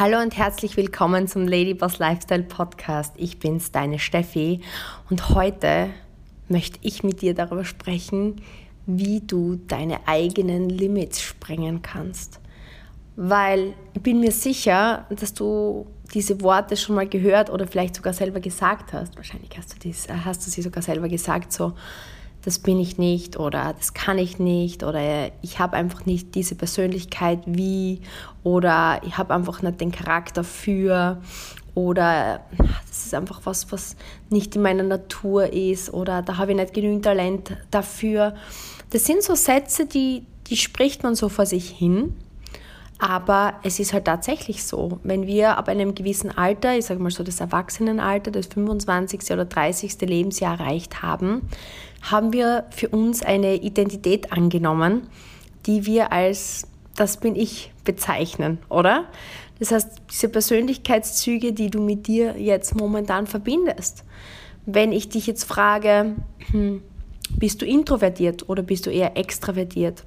Hallo und herzlich willkommen zum Ladyboss Lifestyle Podcast. Ich bin's, deine Steffi, und heute möchte ich mit dir darüber sprechen, wie du deine eigenen Limits sprengen kannst. Weil ich bin mir sicher, dass du diese Worte schon mal gehört oder vielleicht sogar selber gesagt hast. Wahrscheinlich hast du, dies, hast du sie sogar selber gesagt, so das bin ich nicht oder das kann ich nicht oder ich habe einfach nicht diese Persönlichkeit wie oder ich habe einfach nicht den Charakter für oder das ist einfach was, was nicht in meiner Natur ist oder da habe ich nicht genügend Talent dafür. Das sind so Sätze, die, die spricht man so vor sich hin aber es ist halt tatsächlich so, wenn wir ab einem gewissen Alter, ich sage mal so das Erwachsenenalter, das 25. oder 30. Lebensjahr erreicht haben, haben wir für uns eine Identität angenommen, die wir als das bin ich bezeichnen, oder? Das heißt, diese Persönlichkeitszüge, die du mit dir jetzt momentan verbindest. Wenn ich dich jetzt frage, hm, bist du introvertiert oder bist du eher extravertiert?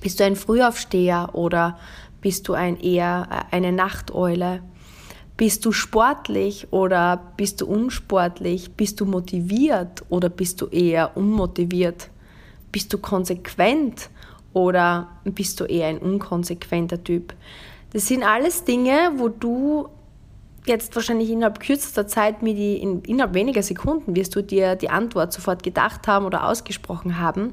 Bist du ein Frühaufsteher oder bist du ein eher äh, eine Nachteule? Bist du sportlich oder bist du unsportlich? Bist du motiviert oder bist du eher unmotiviert? Bist du konsequent oder bist du eher ein unkonsequenter Typ? Das sind alles Dinge, wo du jetzt wahrscheinlich innerhalb kürzester Zeit, mit die, in, innerhalb weniger Sekunden wirst du dir die Antwort sofort gedacht haben oder ausgesprochen haben,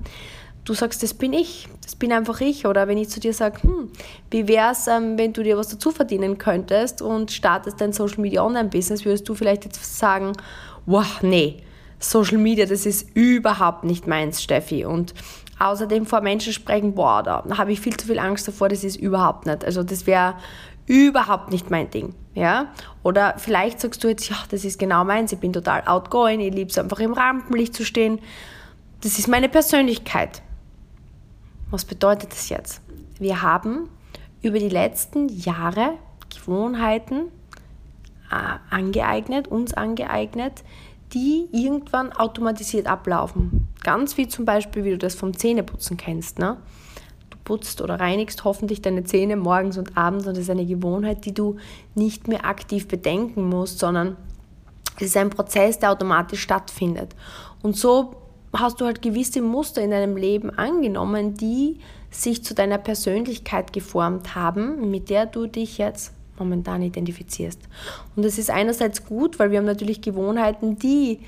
du sagst, das bin ich, das bin einfach ich. Oder wenn ich zu dir sage, hm, wie wäre es, ähm, wenn du dir was dazu verdienen könntest und startest dein Social Media Online-Business, würdest du vielleicht jetzt sagen, wow, nee, Social Media, das ist überhaupt nicht meins, Steffi. Und außerdem vor Menschen sprechen, boah, da habe ich viel zu viel Angst davor, das ist überhaupt nicht. Also das wäre überhaupt nicht mein Ding. Ja? Oder vielleicht sagst du jetzt, ja, das ist genau meins, ich bin total outgoing, ich liebe es einfach im Rampenlicht zu stehen. Das ist meine Persönlichkeit. Was bedeutet das jetzt? Wir haben über die letzten Jahre Gewohnheiten äh, angeeignet, uns angeeignet, die irgendwann automatisiert ablaufen. Ganz wie zum Beispiel, wie du das vom Zähneputzen kennst. Ne? Du putzt oder reinigst hoffentlich deine Zähne morgens und abends und das ist eine Gewohnheit, die du nicht mehr aktiv bedenken musst, sondern es ist ein Prozess, der automatisch stattfindet. Und so hast du halt gewisse Muster in deinem Leben angenommen, die sich zu deiner Persönlichkeit geformt haben, mit der du dich jetzt momentan identifizierst. Und das ist einerseits gut, weil wir haben natürlich Gewohnheiten, die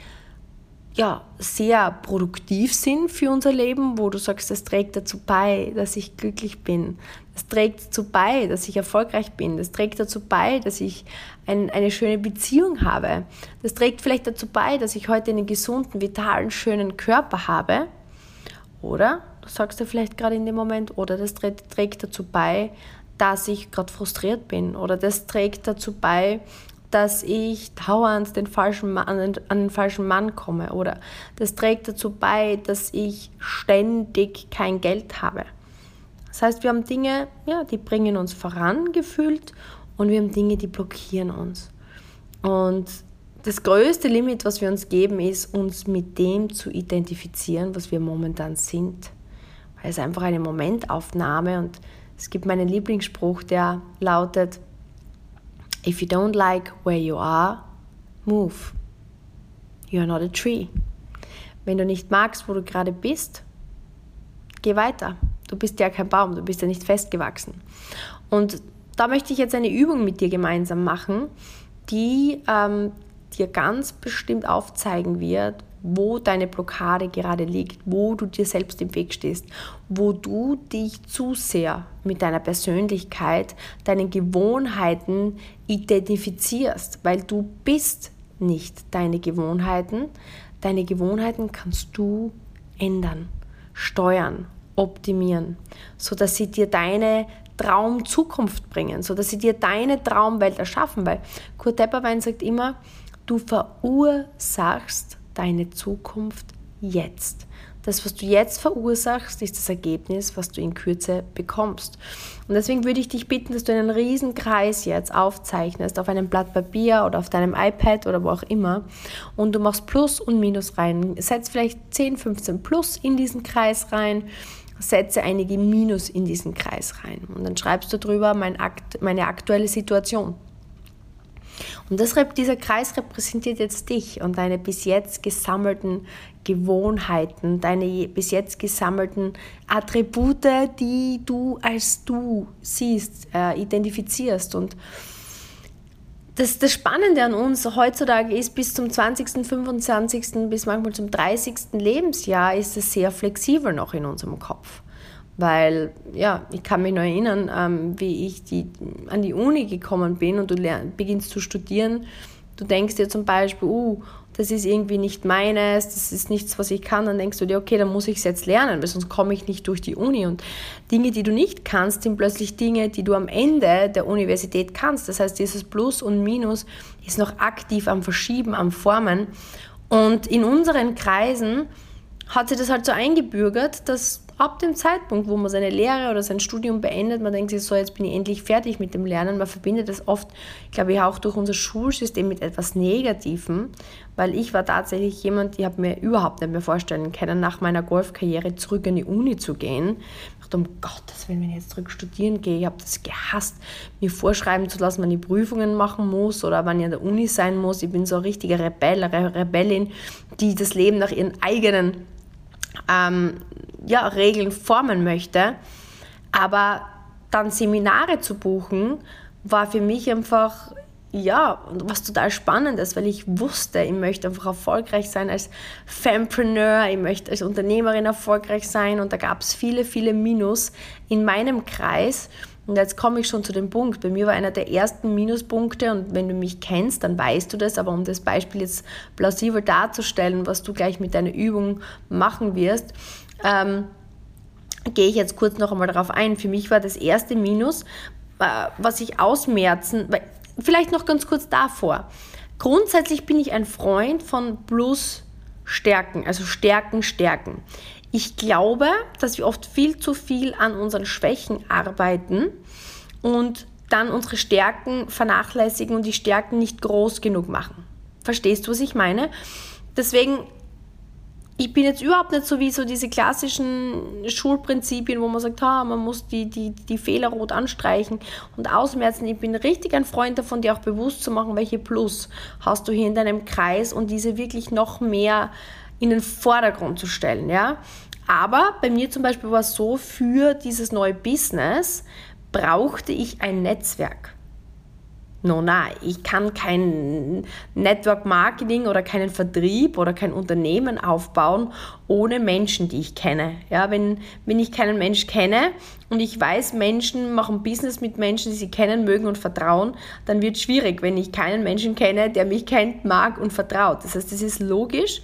ja, sehr produktiv sind für unser Leben, wo du sagst, das trägt dazu bei, dass ich glücklich bin. Das trägt dazu bei, dass ich erfolgreich bin. Das trägt dazu bei, dass ich ein, eine schöne Beziehung habe. Das trägt vielleicht dazu bei, dass ich heute einen gesunden, vitalen, schönen Körper habe. Oder, du sagst ja vielleicht gerade in dem Moment, oder das trägt, trägt dazu bei, dass ich gerade frustriert bin. Oder das trägt dazu bei, dass ich dauernd den falschen Mann, an, den, falschen Mann komme oder das trägt dazu bei, dass ich ständig kein Geld habe. Das heißt, wir haben Dinge, ja, die bringen uns voran gefühlt und wir haben Dinge, die blockieren uns. Und das größte Limit, was wir uns geben, ist, uns mit dem zu identifizieren, was wir momentan sind. Weil es einfach eine Momentaufnahme und es gibt meinen Lieblingsspruch, der lautet, If you don't like where you are, move. You are not a tree. Wenn du nicht magst, wo du gerade bist, geh weiter. Du bist ja kein Baum, du bist ja nicht festgewachsen. Und da möchte ich jetzt eine Übung mit dir gemeinsam machen, die ähm, dir ganz bestimmt aufzeigen wird, wo deine Blockade gerade liegt, wo du dir selbst im Weg stehst, wo du dich zu sehr mit deiner Persönlichkeit, deinen Gewohnheiten identifizierst, weil du bist nicht deine Gewohnheiten. Deine Gewohnheiten kannst du ändern, steuern, optimieren, sodass sie dir deine Traumzukunft bringen, sodass sie dir deine Traumwelt erschaffen, weil Kurt Tepperwein sagt immer, du verursachst deine Zukunft jetzt. Das, was du jetzt verursachst, ist das Ergebnis, was du in Kürze bekommst. Und deswegen würde ich dich bitten, dass du einen riesen Kreis jetzt aufzeichnest auf einem Blatt Papier oder auf deinem iPad oder wo auch immer und du machst Plus und Minus rein. Setz vielleicht 10, 15 Plus in diesen Kreis rein setze einige Minus in diesen Kreis rein. Und dann schreibst du drüber mein Akt, meine aktuelle Situation. Und das, dieser Kreis repräsentiert jetzt dich und deine bis jetzt gesammelten Gewohnheiten, deine bis jetzt gesammelten Attribute, die du als du siehst, äh, identifizierst. Und das, das Spannende an uns heutzutage ist, bis zum 20., 25., bis manchmal zum 30. Lebensjahr ist es sehr flexibel noch in unserem Kopf. Weil, ja, ich kann mich noch erinnern, ähm, wie ich die, an die Uni gekommen bin und du lern, beginnst zu studieren. Du denkst dir zum Beispiel, uh, das ist irgendwie nicht meines, das ist nichts, was ich kann, dann denkst du dir, okay, dann muss ich es jetzt lernen, weil sonst komme ich nicht durch die Uni. Und Dinge, die du nicht kannst, sind plötzlich Dinge, die du am Ende der Universität kannst. Das heißt, dieses Plus und Minus ist noch aktiv am Verschieben, am Formen. Und in unseren Kreisen hat sich das halt so eingebürgert, dass ab dem Zeitpunkt, wo man seine Lehre oder sein Studium beendet, man denkt sich so, jetzt bin ich endlich fertig mit dem Lernen. Man verbindet das oft, glaube ich, auch durch unser Schulsystem mit etwas Negativem, weil ich war tatsächlich jemand, ich habe mir überhaupt nicht mehr vorstellen können, nach meiner Golfkarriere zurück in die Uni zu gehen. Ich dachte, um Gottes Willen, wenn ich jetzt zurück studieren gehe, ich habe das gehasst, mir vorschreiben zu lassen, wann ich Prüfungen machen muss oder wann ich an der Uni sein muss. Ich bin so eine richtige Rebell, Rebellin, die das Leben nach ihren eigenen ähm, ja, Regeln formen möchte. Aber dann Seminare zu buchen, war für mich einfach ja, was total spannend ist, weil ich wusste, ich möchte einfach erfolgreich sein als Fanpreneur, ich möchte als Unternehmerin erfolgreich sein und da gab es viele, viele Minus in meinem Kreis. Und jetzt komme ich schon zu dem Punkt. Bei mir war einer der ersten Minuspunkte und wenn du mich kennst, dann weißt du das, aber um das Beispiel jetzt plausibel darzustellen, was du gleich mit deiner Übung machen wirst, ähm, gehe ich jetzt kurz noch einmal darauf ein. Für mich war das erste Minus, äh, was ich ausmerzen, vielleicht noch ganz kurz davor. Grundsätzlich bin ich ein Freund von Plus Stärken, also Stärken, Stärken. Ich glaube, dass wir oft viel zu viel an unseren Schwächen arbeiten und dann unsere Stärken vernachlässigen und die Stärken nicht groß genug machen. Verstehst du, was ich meine? Deswegen ich bin jetzt überhaupt nicht so wie so diese klassischen Schulprinzipien, wo man sagt, ha, man muss die, die, die Fehler rot anstreichen und ausmerzen. Ich bin richtig ein Freund davon, dir auch bewusst zu machen, welche Plus hast du hier in deinem Kreis und diese wirklich noch mehr in den Vordergrund zu stellen. Ja? Aber bei mir zum Beispiel war es so, für dieses neue Business brauchte ich ein Netzwerk. No, na, ich kann kein Network Marketing oder keinen Vertrieb oder kein Unternehmen aufbauen ohne Menschen, die ich kenne. Ja, wenn, wenn ich keinen Mensch kenne und ich weiß, Menschen machen Business mit Menschen, die sie kennen, mögen und vertrauen, dann wird es schwierig, wenn ich keinen Menschen kenne, der mich kennt, mag und vertraut. Das heißt, es ist logisch.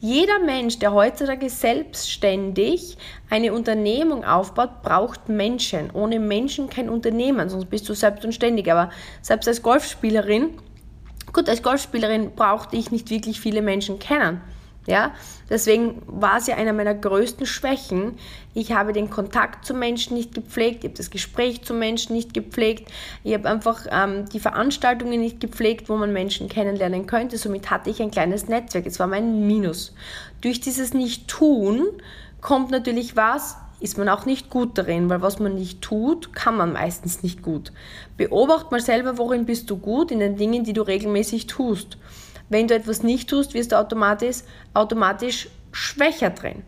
Jeder Mensch, der heutzutage selbstständig eine Unternehmung aufbaut, braucht Menschen. Ohne Menschen kein Unternehmen, sonst bist du selbstständig. Aber selbst als Golfspielerin, gut, als Golfspielerin brauchte ich nicht wirklich viele Menschen kennen. Ja, deswegen war es ja einer meiner größten Schwächen. Ich habe den Kontakt zu Menschen nicht gepflegt, ich habe das Gespräch zu Menschen nicht gepflegt, ich habe einfach ähm, die Veranstaltungen nicht gepflegt, wo man Menschen kennenlernen könnte. Somit hatte ich ein kleines Netzwerk. Es war mein Minus. Durch dieses Nicht-Tun kommt natürlich was, ist man auch nicht gut darin, weil was man nicht tut, kann man meistens nicht gut. Beobacht mal selber, worin bist du gut in den Dingen, die du regelmäßig tust. Wenn du etwas nicht tust, wirst du automatisch, automatisch schwächer drin.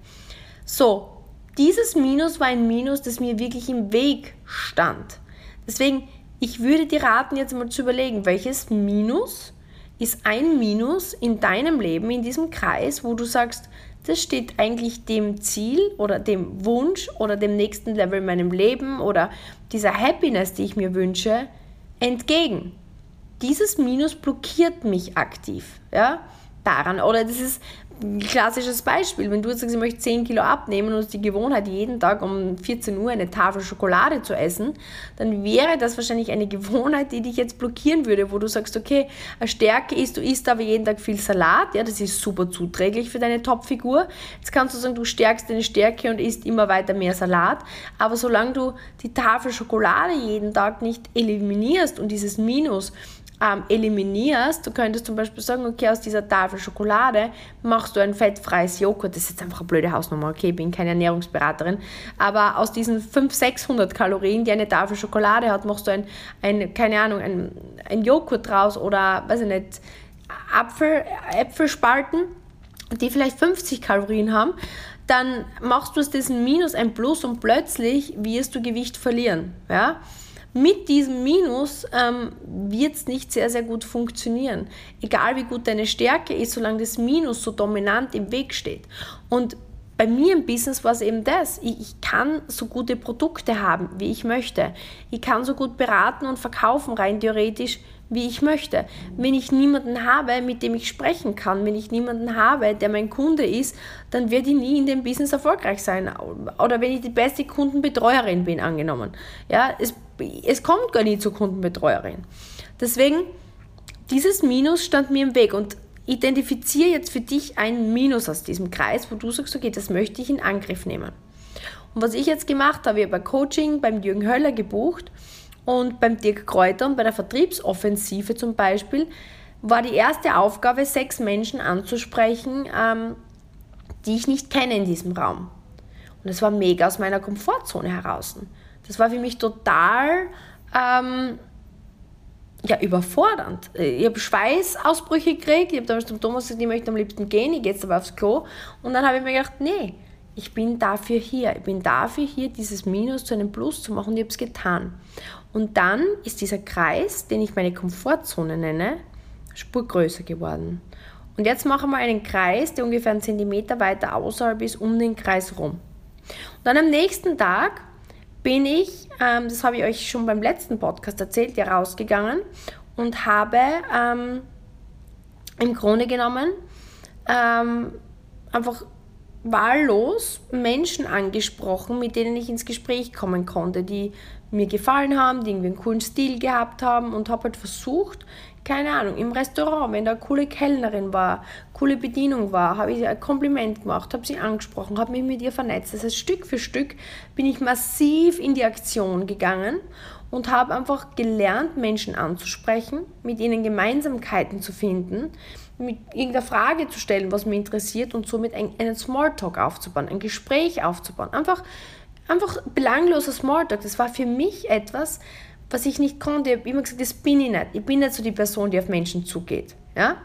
So, dieses Minus war ein Minus, das mir wirklich im Weg stand. Deswegen, ich würde dir raten, jetzt mal zu überlegen, welches Minus ist ein Minus in deinem Leben, in diesem Kreis, wo du sagst, das steht eigentlich dem Ziel oder dem Wunsch oder dem nächsten Level in meinem Leben oder dieser Happiness, die ich mir wünsche, entgegen dieses Minus blockiert mich aktiv. Ja? Daran. Oder das ist ein klassisches Beispiel. Wenn du jetzt sagst, ich möchte 10 Kilo abnehmen und die Gewohnheit, jeden Tag um 14 Uhr eine Tafel Schokolade zu essen, dann wäre das wahrscheinlich eine Gewohnheit, die dich jetzt blockieren würde, wo du sagst, okay, eine Stärke ist, du isst aber jeden Tag viel Salat, ja, das ist super zuträglich für deine Topfigur. Jetzt kannst du sagen, du stärkst deine Stärke und isst immer weiter mehr Salat, aber solange du die Tafel Schokolade jeden Tag nicht eliminierst und dieses Minus ähm, eliminierst, du könntest zum Beispiel sagen, okay, aus dieser Tafel Schokolade machst du ein fettfreies Joghurt, das ist jetzt einfach eine blöde Hausnummer, okay, ich bin keine Ernährungsberaterin, aber aus diesen 500, 600 Kalorien, die eine Tafel Schokolade hat, machst du ein, ein keine Ahnung, ein, ein Joghurt draus oder, weiß ich nicht, Apfel, Äpfelspalten, die vielleicht 50 Kalorien haben, dann machst du aus diesem Minus ein Plus und plötzlich wirst du Gewicht verlieren. Ja? Mit diesem Minus ähm, wird es nicht sehr, sehr gut funktionieren. Egal wie gut deine Stärke ist, solange das Minus so dominant im Weg steht. Und bei mir im Business war es eben das. Ich, ich, kann so gute Produkte haben, wie ich möchte. Ich kann so gut beraten und verkaufen, rein theoretisch, wie ich möchte. Wenn ich niemanden habe, mit dem ich sprechen kann, wenn ich niemanden habe, der mein Kunde ist, dann werde ich nie in dem Business erfolgreich sein. Oder wenn ich die beste Kundenbetreuerin bin, angenommen. Ja, es, es kommt gar nie zur Kundenbetreuerin. Deswegen, dieses Minus stand mir im Weg und identifiziere jetzt für dich ein Minus aus diesem Kreis, wo du sagst, okay, das möchte ich in Angriff nehmen. Und was ich jetzt gemacht habe, ich habe ein Coaching beim Jürgen Höller gebucht und beim Dirk Kräuter und bei der Vertriebsoffensive zum Beispiel war die erste Aufgabe, sechs Menschen anzusprechen, ähm, die ich nicht kenne in diesem Raum. Und es war mega aus meiner Komfortzone heraus. Das war für mich total ähm, ja, überfordernd. Ich habe Schweißausbrüche gekriegt. Ich habe damals zum Thomas gesagt, ich möchte am liebsten gehen, ich gehe jetzt aber aufs Klo. Und dann habe ich mir gedacht, nee, ich bin dafür hier. Ich bin dafür hier, dieses Minus zu einem Plus zu machen und ich habe es getan. Und dann ist dieser Kreis, den ich meine Komfortzone nenne, spurgrößer geworden. Und jetzt machen wir einen Kreis, der ungefähr einen Zentimeter weiter außerhalb ist, um den Kreis rum. Und dann am nächsten Tag bin ich, ähm, das habe ich euch schon beim letzten Podcast erzählt, ja rausgegangen und habe ähm, im Grunde genommen ähm, einfach wahllos Menschen angesprochen, mit denen ich ins Gespräch kommen konnte, die mir gefallen haben, die irgendwie einen coolen Stil gehabt haben und habe halt versucht, keine Ahnung, im Restaurant, wenn da eine coole Kellnerin war, coole Bedienung war, habe ich ihr ein Kompliment gemacht, habe sie angesprochen, habe mich mit ihr vernetzt. Das heißt, Stück für Stück bin ich massiv in die Aktion gegangen und habe einfach gelernt, Menschen anzusprechen, mit ihnen Gemeinsamkeiten zu finden, mit irgendeiner Frage zu stellen, was mich interessiert und somit einen Smalltalk aufzubauen, ein Gespräch aufzubauen. Einfach, einfach belangloser Smalltalk. Das war für mich etwas, was ich nicht konnte. Ich habe immer gesagt, das bin ich nicht. Ich bin nicht so die Person, die auf Menschen zugeht. Ja?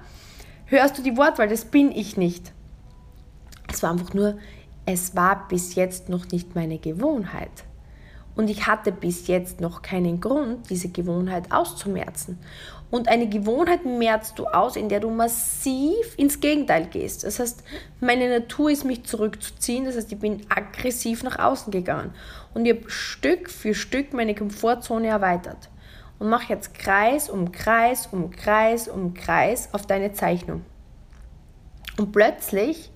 Hörst du die Wortwahl? Das bin ich nicht. Es war einfach nur, es war bis jetzt noch nicht meine Gewohnheit. Und ich hatte bis jetzt noch keinen Grund, diese Gewohnheit auszumerzen. Und eine Gewohnheit merzt du aus, in der du massiv ins Gegenteil gehst. Das heißt, meine Natur ist, mich zurückzuziehen. Das heißt, ich bin aggressiv nach außen gegangen. Und ich habe Stück für Stück meine Komfortzone erweitert. Und mache jetzt Kreis um Kreis um Kreis um Kreis auf deine Zeichnung. Und plötzlich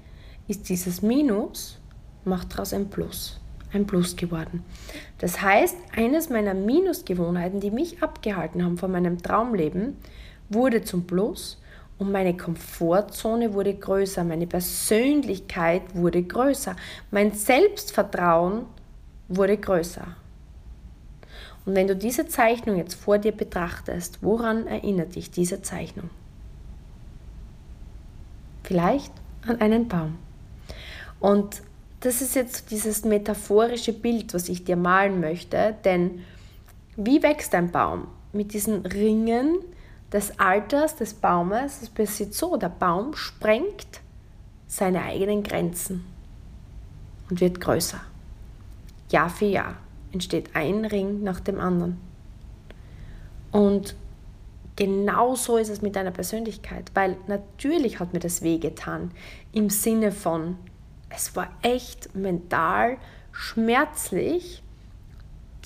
ist dieses Minus, macht daraus ein Plus ein Plus geworden. Das heißt, eines meiner Minusgewohnheiten, die mich abgehalten haben von meinem Traumleben, wurde zum Plus und meine Komfortzone wurde größer, meine Persönlichkeit wurde größer, mein Selbstvertrauen wurde größer. Und wenn du diese Zeichnung jetzt vor dir betrachtest, woran erinnert dich diese Zeichnung? Vielleicht an einen Baum. Und das ist jetzt dieses metaphorische Bild, was ich dir malen möchte, denn wie wächst ein Baum? Mit diesen Ringen des Alters des Baumes, es passiert so, der Baum sprengt seine eigenen Grenzen und wird größer. Jahr für Jahr entsteht ein Ring nach dem anderen. Und genau so ist es mit deiner Persönlichkeit, weil natürlich hat mir das wehgetan im Sinne von, es war echt mental schmerzlich,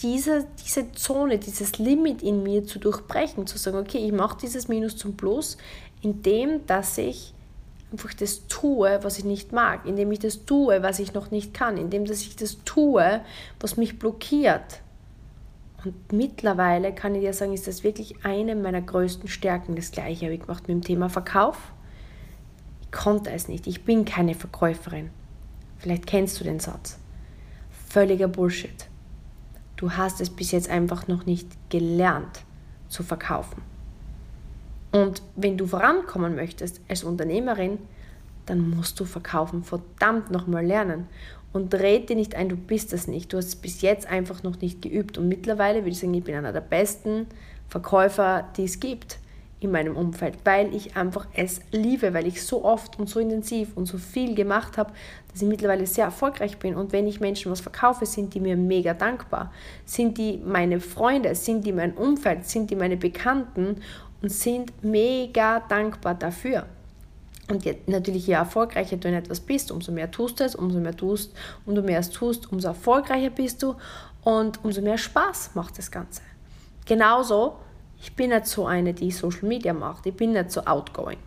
diese, diese Zone, dieses Limit in mir zu durchbrechen, zu sagen, okay, ich mache dieses Minus zum Plus, indem dass ich einfach das tue, was ich nicht mag, indem ich das tue, was ich noch nicht kann, indem dass ich das tue, was mich blockiert. Und mittlerweile kann ich dir sagen, ist das wirklich eine meiner größten Stärken. Das gleiche habe ich gemacht mit dem Thema Verkauf. Ich konnte es nicht. Ich bin keine Verkäuferin. Vielleicht kennst du den Satz. Völliger Bullshit. Du hast es bis jetzt einfach noch nicht gelernt zu verkaufen. Und wenn du vorankommen möchtest als Unternehmerin, dann musst du verkaufen verdammt nochmal lernen. Und red dir nicht ein, du bist das nicht. Du hast es bis jetzt einfach noch nicht geübt. Und mittlerweile würde ich sagen, ich bin einer der besten Verkäufer, die es gibt in meinem Umfeld, weil ich einfach es liebe, weil ich so oft und so intensiv und so viel gemacht habe, dass ich mittlerweile sehr erfolgreich bin. Und wenn ich Menschen was verkaufe, sind die mir mega dankbar. Sind die meine Freunde, sind die mein Umfeld, sind die meine Bekannten und sind mega dankbar dafür. Und natürlich, je erfolgreicher du in etwas bist, umso mehr tust du es, umso mehr tust, umso mehr es tust, umso erfolgreicher bist du und umso mehr Spaß macht das Ganze. Genauso ich bin nicht so eine, die Social Media macht. Ich bin nicht so outgoing.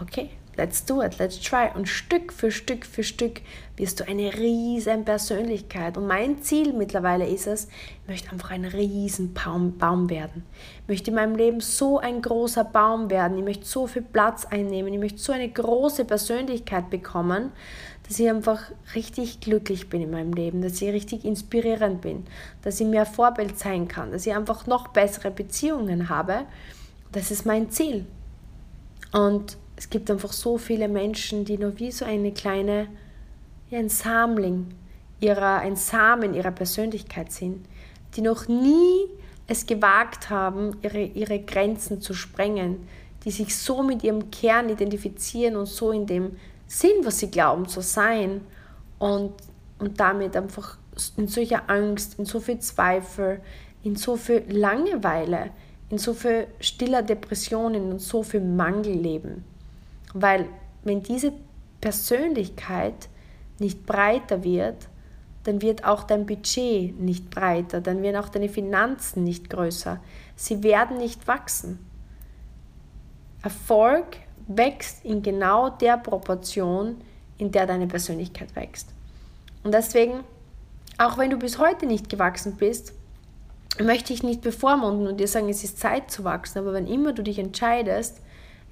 Okay, let's do it, let's try. Und Stück für Stück für Stück wirst du eine riesen Persönlichkeit. Und mein Ziel mittlerweile ist es, ich möchte einfach ein riesen Baum, Baum werden. Ich möchte in meinem Leben so ein großer Baum werden. Ich möchte so viel Platz einnehmen. Ich möchte so eine große Persönlichkeit bekommen, dass ich einfach richtig glücklich bin in meinem Leben, dass ich richtig inspirierend bin, dass ich mehr Vorbild sein kann, dass ich einfach noch bessere Beziehungen habe. Das ist mein Ziel. Und es gibt einfach so viele Menschen, die nur wie so eine kleine, ja, ein Samling ihrer, ein Samen ihrer Persönlichkeit sind, die noch nie es gewagt haben, ihre, ihre Grenzen zu sprengen, die sich so mit ihrem Kern identifizieren und so in dem sind, was sie glauben zu sein und, und damit einfach in solcher Angst, in so viel Zweifel, in so viel Langeweile, in so viel stiller Depressionen und so viel Mangel leben. Weil wenn diese Persönlichkeit nicht breiter wird, dann wird auch dein Budget nicht breiter, dann werden auch deine Finanzen nicht größer. Sie werden nicht wachsen. Erfolg wächst in genau der Proportion, in der deine Persönlichkeit wächst. Und deswegen, auch wenn du bis heute nicht gewachsen bist, möchte ich nicht bevormunden und dir sagen, es ist Zeit zu wachsen, aber wenn immer du dich entscheidest,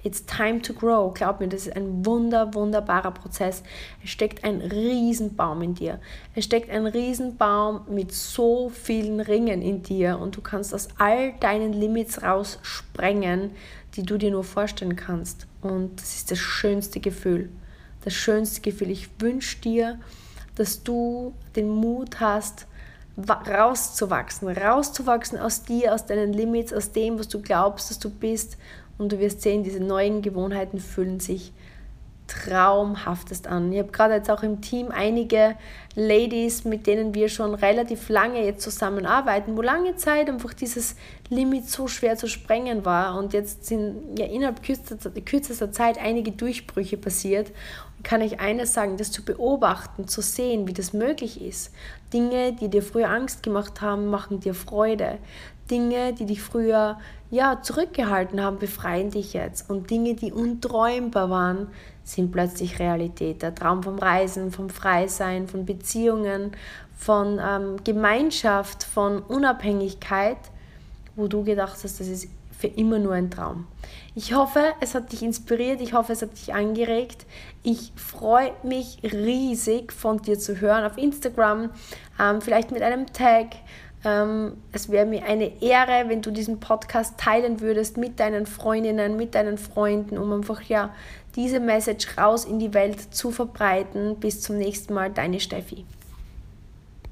It's time to grow. Glaub mir, das ist ein wunder, wunderbarer Prozess. Es steckt ein Riesenbaum in dir. Es steckt ein Riesenbaum mit so vielen Ringen in dir und du kannst aus all deinen Limits raussprengen, die du dir nur vorstellen kannst. Und das ist das schönste Gefühl. Das schönste Gefühl. Ich wünsche dir, dass du den Mut hast, rauszuwachsen, rauszuwachsen aus dir, aus deinen Limits, aus dem, was du glaubst, dass du bist und du wirst sehen, diese neuen Gewohnheiten fühlen sich traumhaftest an. Ich habe gerade jetzt auch im Team einige Ladies, mit denen wir schon relativ lange jetzt zusammenarbeiten, wo lange Zeit einfach dieses Limit so schwer zu sprengen war und jetzt sind ja innerhalb kürzester, kürzester Zeit einige Durchbrüche passiert. Und kann ich eines sagen, das zu beobachten, zu sehen, wie das möglich ist. Dinge, die dir früher Angst gemacht haben, machen dir Freude. Dinge, die dich früher ja, zurückgehalten haben, befreien dich jetzt. Und Dinge, die unträumbar waren, sind plötzlich Realität. Der Traum vom Reisen, vom Freisein, von Beziehungen, von ähm, Gemeinschaft, von Unabhängigkeit, wo du gedacht hast, das ist für immer nur ein Traum. Ich hoffe, es hat dich inspiriert, ich hoffe, es hat dich angeregt. Ich freue mich riesig von dir zu hören auf Instagram, ähm, vielleicht mit einem Tag ähm, es wäre mir eine Ehre, wenn du diesen Podcast teilen würdest mit deinen Freundinnen, mit deinen Freunden, um einfach ja diese Message raus in die Welt zu verbreiten. Bis zum nächsten Mal, deine Steffi.